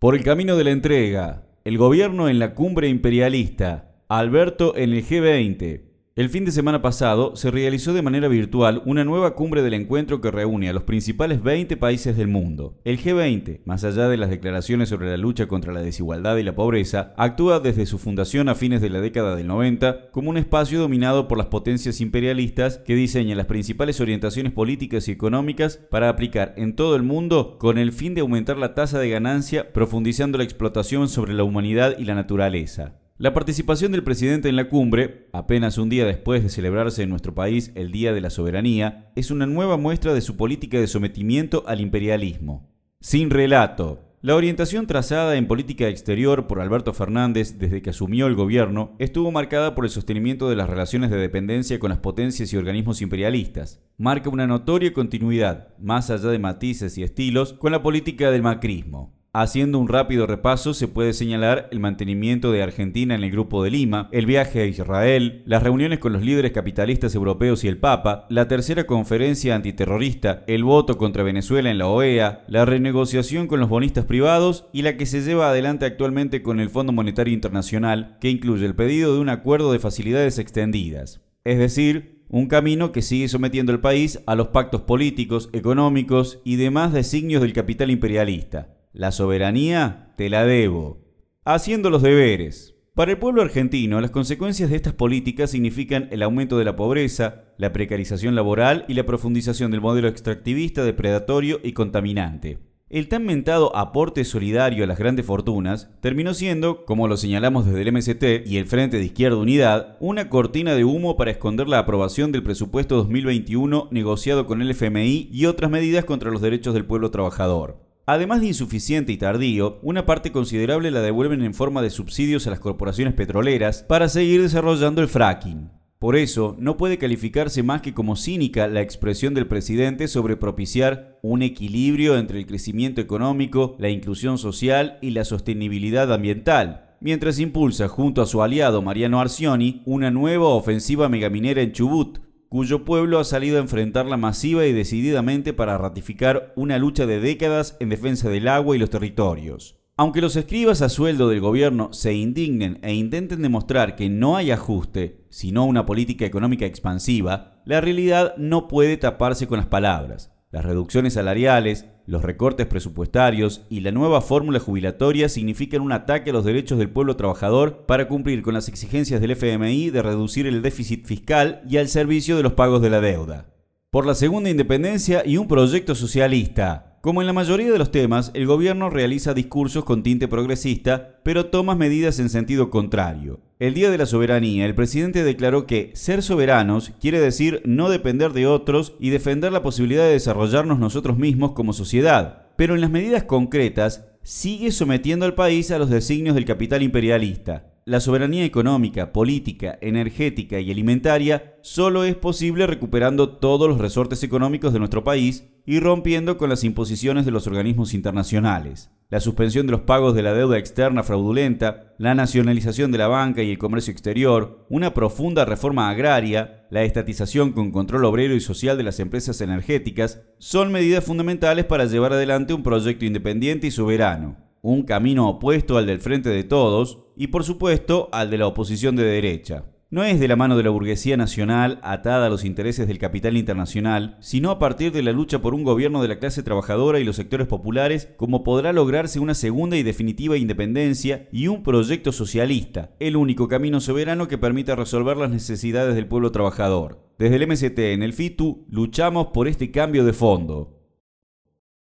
Por el camino de la entrega, el gobierno en la cumbre imperialista, Alberto en el G20, el fin de semana pasado se realizó de manera virtual una nueva cumbre del encuentro que reúne a los principales 20 países del mundo. El G20, más allá de las declaraciones sobre la lucha contra la desigualdad y la pobreza, actúa desde su fundación a fines de la década del 90 como un espacio dominado por las potencias imperialistas que diseñan las principales orientaciones políticas y económicas para aplicar en todo el mundo con el fin de aumentar la tasa de ganancia profundizando la explotación sobre la humanidad y la naturaleza. La participación del presidente en la cumbre, apenas un día después de celebrarse en nuestro país el Día de la Soberanía, es una nueva muestra de su política de sometimiento al imperialismo. Sin relato. La orientación trazada en política exterior por Alberto Fernández desde que asumió el gobierno estuvo marcada por el sostenimiento de las relaciones de dependencia con las potencias y organismos imperialistas. Marca una notoria continuidad, más allá de matices y estilos, con la política del macrismo. Haciendo un rápido repaso, se puede señalar el mantenimiento de Argentina en el Grupo de Lima, el viaje a Israel, las reuniones con los líderes capitalistas europeos y el Papa, la tercera conferencia antiterrorista, el voto contra Venezuela en la OEA, la renegociación con los bonistas privados y la que se lleva adelante actualmente con el Fondo Monetario Internacional, que incluye el pedido de un acuerdo de facilidades extendidas. Es decir, un camino que sigue sometiendo al país a los pactos políticos, económicos y demás designios del capital imperialista. La soberanía te la debo. Haciendo los deberes. Para el pueblo argentino, las consecuencias de estas políticas significan el aumento de la pobreza, la precarización laboral y la profundización del modelo extractivista, depredatorio y contaminante. El tan mentado aporte solidario a las grandes fortunas terminó siendo, como lo señalamos desde el MST y el Frente de Izquierda Unidad, una cortina de humo para esconder la aprobación del presupuesto 2021 negociado con el FMI y otras medidas contra los derechos del pueblo trabajador. Además de insuficiente y tardío, una parte considerable la devuelven en forma de subsidios a las corporaciones petroleras para seguir desarrollando el fracking. Por eso, no puede calificarse más que como cínica la expresión del presidente sobre propiciar un equilibrio entre el crecimiento económico, la inclusión social y la sostenibilidad ambiental, mientras impulsa junto a su aliado Mariano Arcioni una nueva ofensiva megaminera en Chubut, cuyo pueblo ha salido a enfrentarla masiva y decididamente para ratificar una lucha de décadas en defensa del agua y los territorios. Aunque los escribas a sueldo del gobierno se indignen e intenten demostrar que no hay ajuste, sino una política económica expansiva, la realidad no puede taparse con las palabras. Las reducciones salariales, los recortes presupuestarios y la nueva fórmula jubilatoria significan un ataque a los derechos del pueblo trabajador para cumplir con las exigencias del FMI de reducir el déficit fiscal y al servicio de los pagos de la deuda. Por la segunda independencia y un proyecto socialista, como en la mayoría de los temas, el gobierno realiza discursos con tinte progresista, pero toma medidas en sentido contrario. El Día de la Soberanía, el presidente declaró que ser soberanos quiere decir no depender de otros y defender la posibilidad de desarrollarnos nosotros mismos como sociedad. Pero en las medidas concretas, sigue sometiendo al país a los designios del capital imperialista. La soberanía económica, política, energética y alimentaria solo es posible recuperando todos los resortes económicos de nuestro país y rompiendo con las imposiciones de los organismos internacionales. La suspensión de los pagos de la deuda externa fraudulenta, la nacionalización de la banca y el comercio exterior, una profunda reforma agraria, la estatización con control obrero y social de las empresas energéticas, son medidas fundamentales para llevar adelante un proyecto independiente y soberano un camino opuesto al del Frente de Todos y por supuesto al de la oposición de derecha. No es de la mano de la burguesía nacional atada a los intereses del capital internacional, sino a partir de la lucha por un gobierno de la clase trabajadora y los sectores populares como podrá lograrse una segunda y definitiva independencia y un proyecto socialista, el único camino soberano que permita resolver las necesidades del pueblo trabajador. Desde el MST en el FITU luchamos por este cambio de fondo.